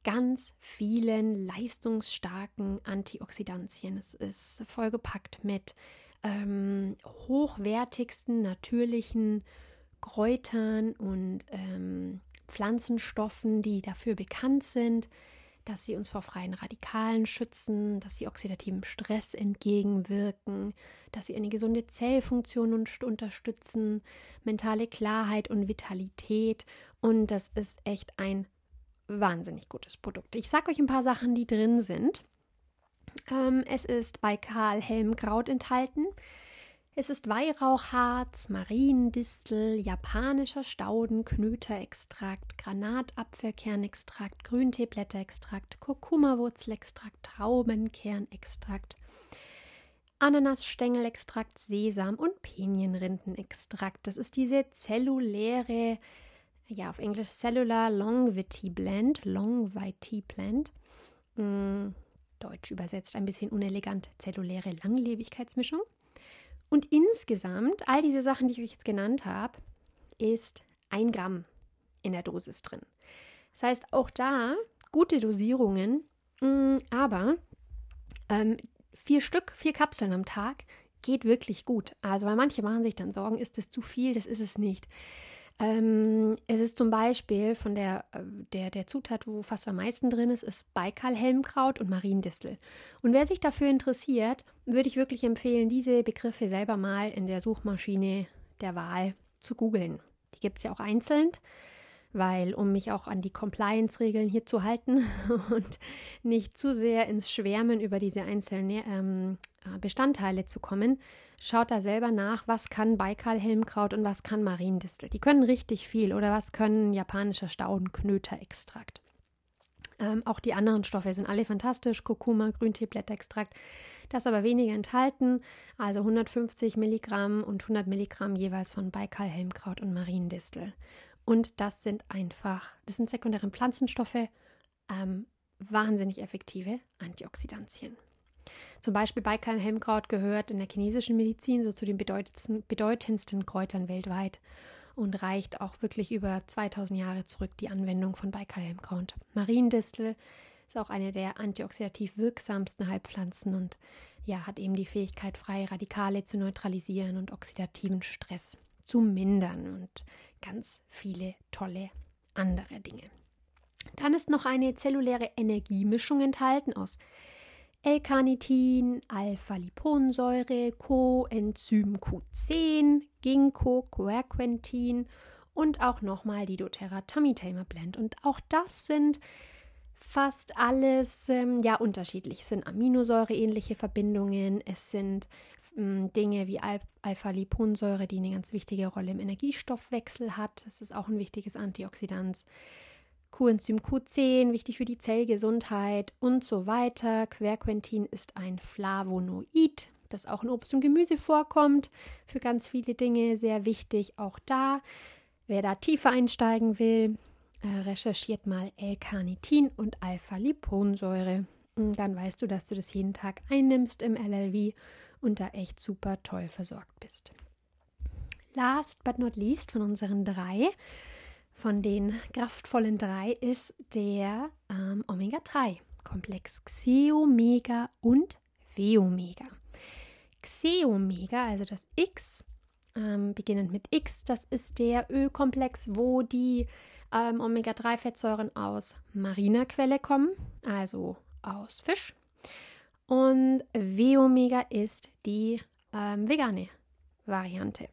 ganz vielen leistungsstarken Antioxidantien. Es ist vollgepackt mit ähm, hochwertigsten natürlichen Kräutern und ähm, Pflanzenstoffen, die dafür bekannt sind, dass sie uns vor freien Radikalen schützen, dass sie oxidativem Stress entgegenwirken, dass sie eine gesunde Zellfunktion unterstützen, mentale Klarheit und Vitalität. Und das ist echt ein wahnsinnig gutes Produkt. Ich sage euch ein paar Sachen, die drin sind. Ähm, es ist bei Karl Helmkraut enthalten. Es ist Weihrauchharz, Mariendistel, japanischer Stauden, Knöterextrakt, Granatapfelkernextrakt, Grünteeblätterextrakt, Kurkuma-Wurzelextrakt, Traubenkernextrakt, Ananasstängelextrakt, Sesam und Pinienrindenextrakt. Das ist diese zelluläre, ja, auf Englisch Cellular Longevity Blend, Longevity Blend. Hm, Deutsch übersetzt ein bisschen unelegant, zelluläre Langlebigkeitsmischung. Und insgesamt, all diese Sachen, die ich euch jetzt genannt habe, ist ein Gramm in der Dosis drin. Das heißt, auch da gute Dosierungen, mm, aber ähm, vier Stück, vier Kapseln am Tag geht wirklich gut. Also, weil manche machen sich dann Sorgen, ist das zu viel? Das ist es nicht. Ähm, es ist zum Beispiel von der, äh, der, der Zutat, wo fast am meisten drin ist, ist Baikal-Helmkraut und Mariendistel. Und wer sich dafür interessiert, würde ich wirklich empfehlen, diese Begriffe selber mal in der Suchmaschine der Wahl zu googeln. Die gibt es ja auch einzeln weil um mich auch an die Compliance-Regeln hier zu halten [LAUGHS] und nicht zu sehr ins Schwärmen über diese einzelnen ähm, äh, Bestandteile zu kommen, schaut da selber nach, was kann Baikal-Helmkraut und was kann Mariendistel. Die können richtig viel oder was können japanischer Staudenknöterextrakt. Ähm, auch die anderen Stoffe sind alle fantastisch. Kurkuma, Grünteeblätterextrakt, das aber weniger enthalten. Also 150 Milligramm und 100 Milligramm jeweils von Baikal-Helmkraut und Mariendistel. Und das sind einfach, das sind sekundäre Pflanzenstoffe, ähm, wahnsinnig effektive Antioxidantien. Zum Beispiel Baikal-Helmkraut gehört in der chinesischen Medizin so zu den bedeutendsten, bedeutendsten Kräutern weltweit und reicht auch wirklich über 2000 Jahre zurück die Anwendung von Baikal-Helmkraut. Mariendistel ist auch eine der antioxidativ wirksamsten Heilpflanzen und ja, hat eben die Fähigkeit, freie Radikale zu neutralisieren und oxidativen Stress zu mindern und ganz viele tolle andere Dinge. Dann ist noch eine zelluläre Energiemischung enthalten aus L-Carnitin, Alpha-Liponsäure, Coenzym Q10, Ginkgo, Quercetin und auch nochmal die doTERRA Tummy Tamer Blend. Und auch das sind fast alles ähm, ja unterschiedlich. Es sind Aminosäure-ähnliche Verbindungen, es sind ähm, Dinge wie Al Alpha-Liponsäure, die eine ganz wichtige Rolle im Energiestoffwechsel hat. Es ist auch ein wichtiges Antioxidant. Coenzym Q10, wichtig für die Zellgesundheit und so weiter. Quercetin ist ein Flavonoid, das auch in Obst und Gemüse vorkommt. Für ganz viele Dinge sehr wichtig, auch da. Wer da tiefer einsteigen will, äh, recherchiert mal L-Carnitin und Alpha-Liponsäure. Dann weißt du, dass du das jeden Tag einnimmst im LLV und da echt super toll versorgt bist. Last but not least von unseren drei, von den kraftvollen drei, ist der ähm, Omega-3-Komplex Xeomega und Veomega. Xeomega, also das X, ähm, beginnend mit X, das ist der Ölkomplex, wo die ähm, Omega-3-Fettsäuren aus mariner Quelle kommen, also aus Fisch. und W-Omega ist die ähm, vegane Variante.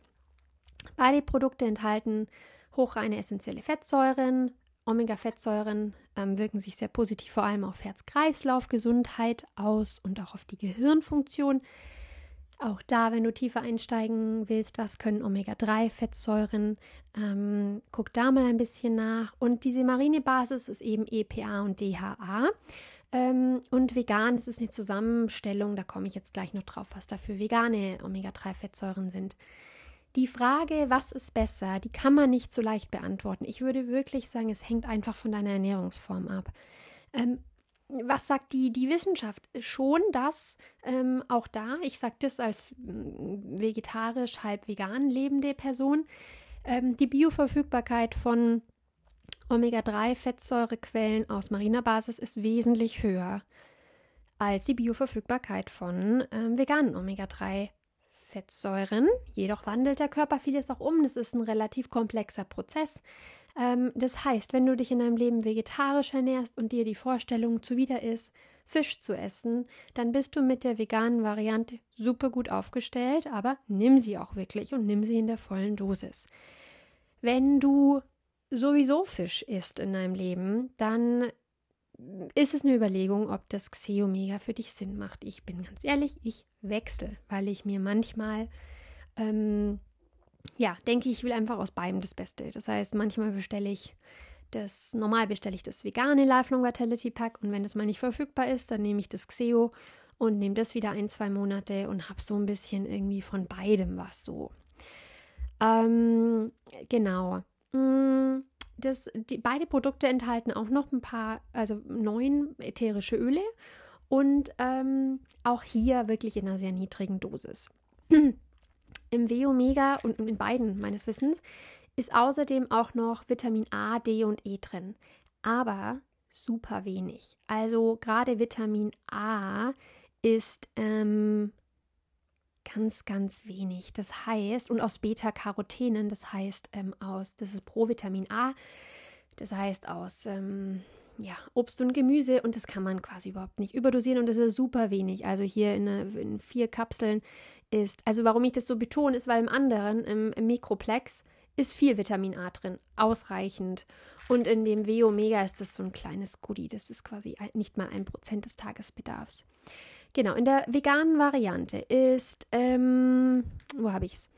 Beide Produkte enthalten hochreine essentielle Fettsäuren. Omega-Fettsäuren ähm, wirken sich sehr positiv vor allem auf Herz-Kreislauf-Gesundheit aus und auch auf die Gehirnfunktion. Auch da, wenn du tiefer einsteigen willst, was können Omega-3-Fettsäuren, ähm, guck da mal ein bisschen nach. Und diese marine Basis ist eben EPA und DHA. Ähm, und vegan, das ist eine Zusammenstellung, da komme ich jetzt gleich noch drauf, was dafür vegane Omega-3-Fettsäuren sind. Die Frage, was ist besser, die kann man nicht so leicht beantworten. Ich würde wirklich sagen, es hängt einfach von deiner Ernährungsform ab. Ähm, was sagt die, die Wissenschaft? Schon das, ähm, auch da, ich sage das als mm, vegetarisch, halb vegan lebende Person, ähm, die Bioverfügbarkeit von Omega-3-Fettsäurequellen aus mariner Basis ist wesentlich höher als die Bioverfügbarkeit von ähm, veganen Omega-3-Fettsäuren. Jedoch wandelt der Körper vieles auch um. Das ist ein relativ komplexer Prozess. Ähm, das heißt, wenn du dich in deinem Leben vegetarisch ernährst und dir die Vorstellung zuwider ist, Fisch zu essen, dann bist du mit der veganen Variante super gut aufgestellt, aber nimm sie auch wirklich und nimm sie in der vollen Dosis. Wenn du sowieso Fisch isst in deinem Leben, dann ist es eine Überlegung, ob das Xeomega für dich Sinn macht. Ich bin ganz ehrlich, ich wechsle, weil ich mir manchmal ähm, ja, denke ich, will einfach aus beidem das Beste. Das heißt, manchmal bestelle ich das, normal bestelle ich das vegane Lifelong Vitality Pack und wenn das mal nicht verfügbar ist, dann nehme ich das Xeo und nehme das wieder ein, zwei Monate und habe so ein bisschen irgendwie von beidem was so. Ähm, genau. Mm, das, die, beide Produkte enthalten auch noch ein paar, also neun ätherische Öle und ähm, auch hier wirklich in einer sehr niedrigen Dosis. [CLEARS THROAT] Im W-Omega und in beiden meines Wissens ist außerdem auch noch Vitamin A, D und E drin. Aber super wenig. Also gerade Vitamin A ist ähm, ganz, ganz wenig. Das heißt, und aus Beta-Carotenen, das heißt ähm, aus, das ist Provitamin A, das heißt aus ähm, ja, Obst und Gemüse und das kann man quasi überhaupt nicht überdosieren und das ist super wenig. Also hier in, in vier Kapseln ist, also warum ich das so betone, ist, weil im anderen, im, im Mikroplex, ist viel Vitamin A drin, ausreichend. Und in dem W-Omega ist das so ein kleines Goodie, das ist quasi nicht mal ein Prozent des Tagesbedarfs. Genau, in der veganen Variante ist, ähm, wo habe ich es?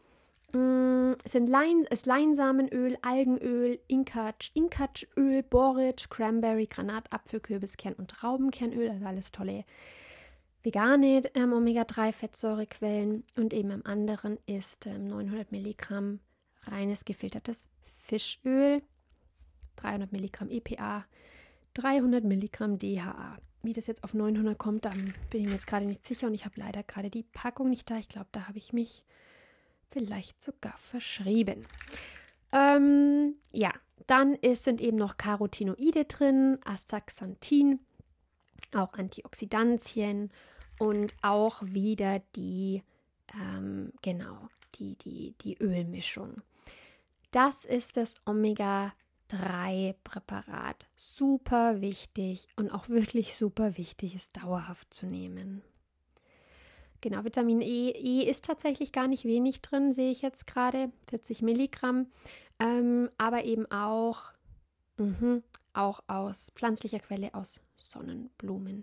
Mm, es sind Lein, ist Leinsamenöl, Algenöl, Inkatsch, Inkatschöl, Boric, Cranberry, Granatapfel, Kürbiskern und Traubenkernöl, also alles tolle vegane ähm, Omega-3-Fettsäurequellen und eben am anderen ist ähm, 900 Milligramm reines gefiltertes Fischöl, 300 Milligramm EPA, 300 Milligramm DHA. Wie das jetzt auf 900 kommt, da bin ich mir jetzt gerade nicht sicher und ich habe leider gerade die Packung nicht da. Ich glaube, da habe ich mich vielleicht sogar verschrieben. Ähm, ja, dann ist, sind eben noch Carotinoide drin, Astaxanthin, auch Antioxidantien und auch wieder die, ähm, genau, die, die, die Ölmischung. Das ist das Omega-3-Präparat. Super wichtig und auch wirklich super wichtig, es dauerhaft zu nehmen. Genau, Vitamin E, e ist tatsächlich gar nicht wenig drin, sehe ich jetzt gerade, 40 Milligramm, ähm, aber eben auch, mh, auch aus pflanzlicher Quelle, aus Sonnenblumenkernöl.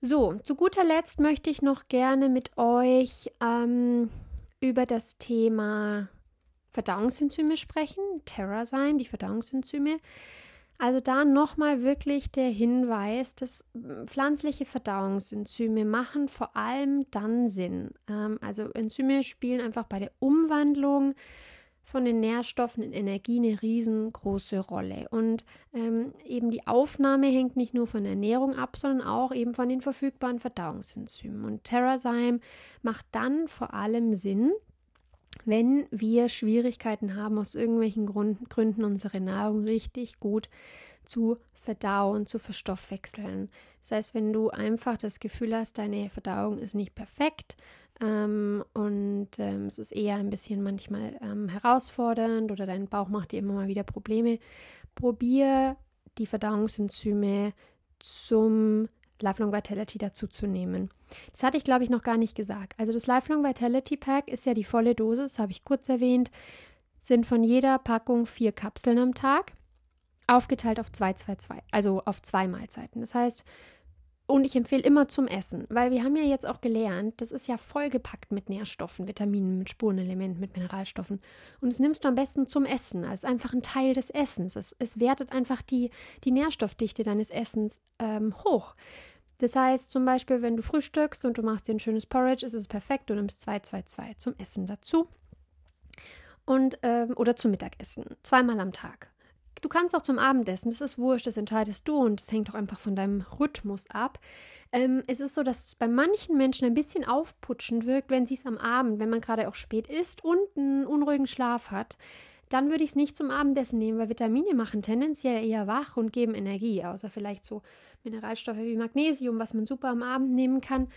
So, zu guter Letzt möchte ich noch gerne mit euch ähm, über das Thema Verdauungsenzyme sprechen, Terrazyme, die Verdauungsenzyme. Also da nochmal wirklich der Hinweis, dass hm, pflanzliche Verdauungsenzyme machen vor allem dann Sinn. Ähm, also Enzyme spielen einfach bei der Umwandlung von den Nährstoffen in Energie eine riesengroße Rolle. Und ähm, eben die Aufnahme hängt nicht nur von Ernährung ab, sondern auch eben von den verfügbaren Verdauungsenzymen. Und Terrazyme macht dann vor allem Sinn, wenn wir Schwierigkeiten haben, aus irgendwelchen Grund, Gründen unsere Nahrung richtig gut zu verdauen, zu verstoffwechseln. Das heißt, wenn du einfach das Gefühl hast, deine Verdauung ist nicht perfekt, ähm, und ähm, es ist eher ein bisschen manchmal ähm, herausfordernd oder dein Bauch macht dir immer mal wieder Probleme. Probier die Verdauungsenzyme zum Lifelong Vitality dazu zu nehmen. Das hatte ich, glaube ich, noch gar nicht gesagt. Also das Lifelong Vitality Pack ist ja die volle Dosis, habe ich kurz erwähnt, sind von jeder Packung vier Kapseln am Tag, aufgeteilt auf 2, 2, 2, also auf zwei Mahlzeiten. Das heißt, und ich empfehle immer zum Essen, weil wir haben ja jetzt auch gelernt, das ist ja vollgepackt mit Nährstoffen, Vitaminen, mit Spurenelementen, mit Mineralstoffen. Und das nimmst du am besten zum Essen, als einfach ein Teil des Essens. Es, es wertet einfach die, die Nährstoffdichte deines Essens ähm, hoch. Das heißt zum Beispiel, wenn du frühstückst und du machst dir ein schönes Porridge, ist es perfekt, du nimmst 2, 2, 2 zum Essen dazu. Und, ähm, oder zum Mittagessen, zweimal am Tag. Du kannst auch zum Abendessen, das ist wurscht, das entscheidest du und das hängt auch einfach von deinem Rhythmus ab. Ähm, es ist so, dass es bei manchen Menschen ein bisschen aufputschend wirkt, wenn sie es am Abend, wenn man gerade auch spät isst und einen unruhigen Schlaf hat. Dann würde ich es nicht zum Abendessen nehmen, weil Vitamine machen tendenziell eher wach und geben Energie, außer vielleicht so Mineralstoffe wie Magnesium, was man super am Abend nehmen kann.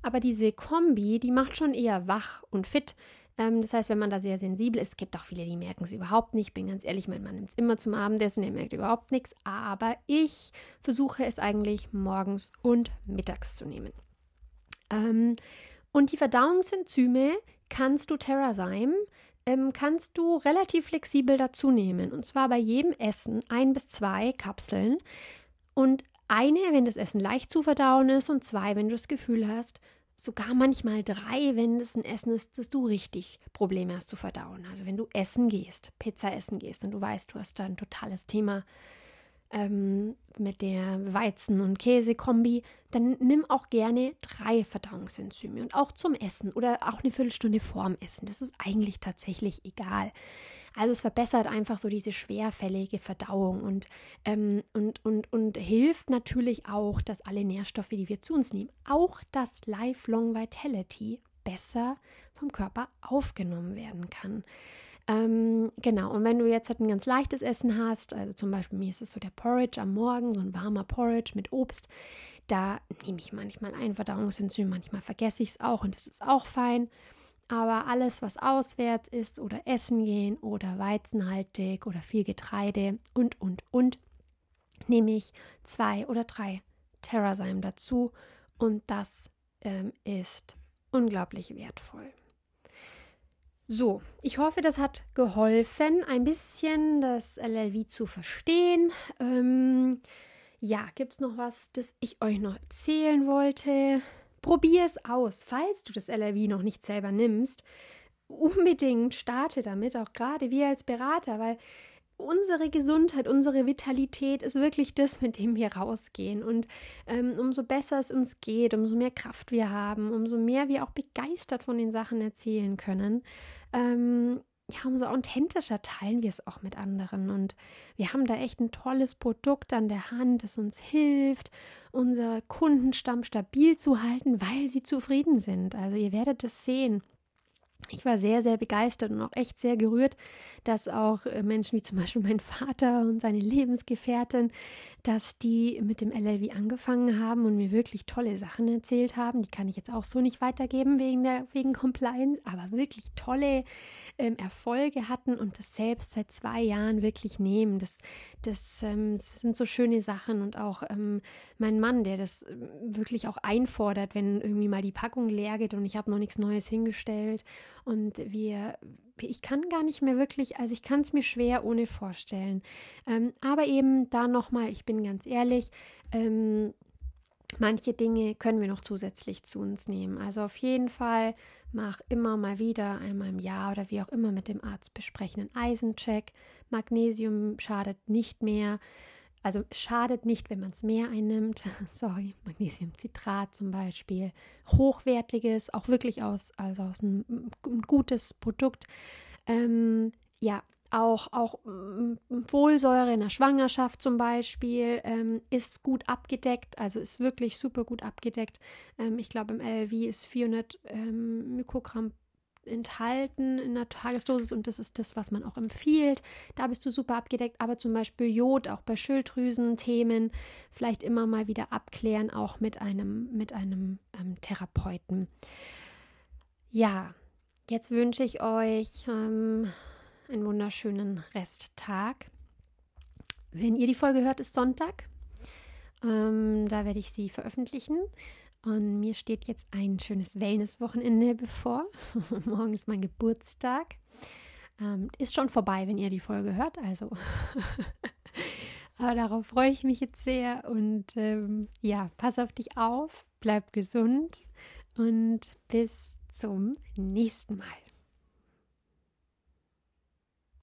Aber diese Kombi, die macht schon eher wach und fit. Ähm, das heißt, wenn man da sehr sensibel ist, es gibt auch viele, die merken es überhaupt nicht. Ich bin ganz ehrlich, mein Mann nimmt es immer zum Abendessen, der merkt überhaupt nichts. Aber ich versuche es eigentlich morgens und mittags zu nehmen. Ähm, und die Verdauungsenzyme kannst du Terrazyme, ähm, kannst du relativ flexibel dazu nehmen. Und zwar bei jedem Essen ein bis zwei Kapseln. Und eine, wenn das Essen leicht zu verdauen ist, und zwei, wenn du das Gefühl hast, sogar manchmal drei, wenn es ein Essen ist, dass du richtig Probleme hast zu verdauen. Also wenn du essen gehst, Pizza essen gehst und du weißt, du hast da ein totales Thema ähm, mit der Weizen- und Käsekombi, dann nimm auch gerne drei Verdauungsenzyme und auch zum Essen oder auch eine Viertelstunde vorm Essen. Das ist eigentlich tatsächlich egal. Also es verbessert einfach so diese schwerfällige Verdauung und, ähm, und, und, und hilft natürlich auch, dass alle Nährstoffe, die wir zu uns nehmen, auch das Lifelong Vitality besser vom Körper aufgenommen werden kann. Ähm, genau, und wenn du jetzt halt ein ganz leichtes Essen hast, also zum Beispiel mir ist es so der Porridge am Morgen, so ein warmer Porridge mit Obst, da nehme ich manchmal ein Verdauungsenzym, manchmal vergesse ich es auch und das ist auch fein. Aber alles, was auswärts ist oder essen gehen oder weizenhaltig oder viel Getreide und, und, und, nehme ich zwei oder drei Terrazyme dazu und das ähm, ist unglaublich wertvoll. So, ich hoffe, das hat geholfen, ein bisschen das LLV zu verstehen. Ähm, ja, gibt es noch was, das ich euch noch erzählen wollte? Probier es aus. Falls du das LRV noch nicht selber nimmst, unbedingt starte damit, auch gerade wir als Berater, weil unsere Gesundheit, unsere Vitalität ist wirklich das, mit dem wir rausgehen. Und ähm, umso besser es uns geht, umso mehr Kraft wir haben, umso mehr wir auch begeistert von den Sachen erzählen können, ähm, ja, umso authentischer teilen wir es auch mit anderen. Und wir haben da echt ein tolles Produkt an der Hand, das uns hilft, unser Kundenstamm stabil zu halten, weil sie zufrieden sind. Also ihr werdet es sehen. Ich war sehr, sehr begeistert und auch echt sehr gerührt, dass auch äh, Menschen wie zum Beispiel mein Vater und seine Lebensgefährtin, dass die mit dem LLV angefangen haben und mir wirklich tolle Sachen erzählt haben. Die kann ich jetzt auch so nicht weitergeben wegen der wegen Compliance, aber wirklich tolle ähm, Erfolge hatten und das selbst seit zwei Jahren wirklich nehmen. Das, das, ähm, sind so schöne Sachen und auch ähm, mein Mann, der das ähm, wirklich auch einfordert, wenn irgendwie mal die Packung leer geht und ich habe noch nichts Neues hingestellt und wir ich kann gar nicht mehr wirklich, also ich kann es mir schwer ohne vorstellen. Ähm, aber eben da nochmal, ich bin ganz ehrlich, ähm, manche Dinge können wir noch zusätzlich zu uns nehmen. Also auf jeden Fall Mach immer mal wieder, einmal im Jahr oder wie auch immer mit dem Arzt besprechen, einen Eisencheck. Magnesium schadet nicht mehr. Also schadet nicht, wenn man es mehr einnimmt. [LAUGHS] Sorry, Magnesiumcitrat zum Beispiel. Hochwertiges, auch wirklich aus, also aus ein gutes Produkt. Ähm, ja, auch, auch mm, Folsäure in der Schwangerschaft zum Beispiel ähm, ist gut abgedeckt, also ist wirklich super gut abgedeckt. Ähm, ich glaube, im LLV ist 400 ähm, Mikrogramm enthalten in der Tagesdosis und das ist das, was man auch empfiehlt. Da bist du super abgedeckt, aber zum Beispiel Jod auch bei Schilddrüsen-Themen vielleicht immer mal wieder abklären, auch mit einem, mit einem ähm, Therapeuten. Ja, jetzt wünsche ich euch ähm, einen wunderschönen Resttag. Wenn ihr die Folge hört, ist Sonntag. Ähm, da werde ich sie veröffentlichen. Und mir steht jetzt ein schönes Wellness-Wochenende bevor. [LAUGHS] Morgen ist mein Geburtstag. Ähm, ist schon vorbei, wenn ihr die Folge hört. Also, [LAUGHS] aber darauf freue ich mich jetzt sehr. Und ähm, ja, pass auf dich auf, bleib gesund und bis zum nächsten Mal.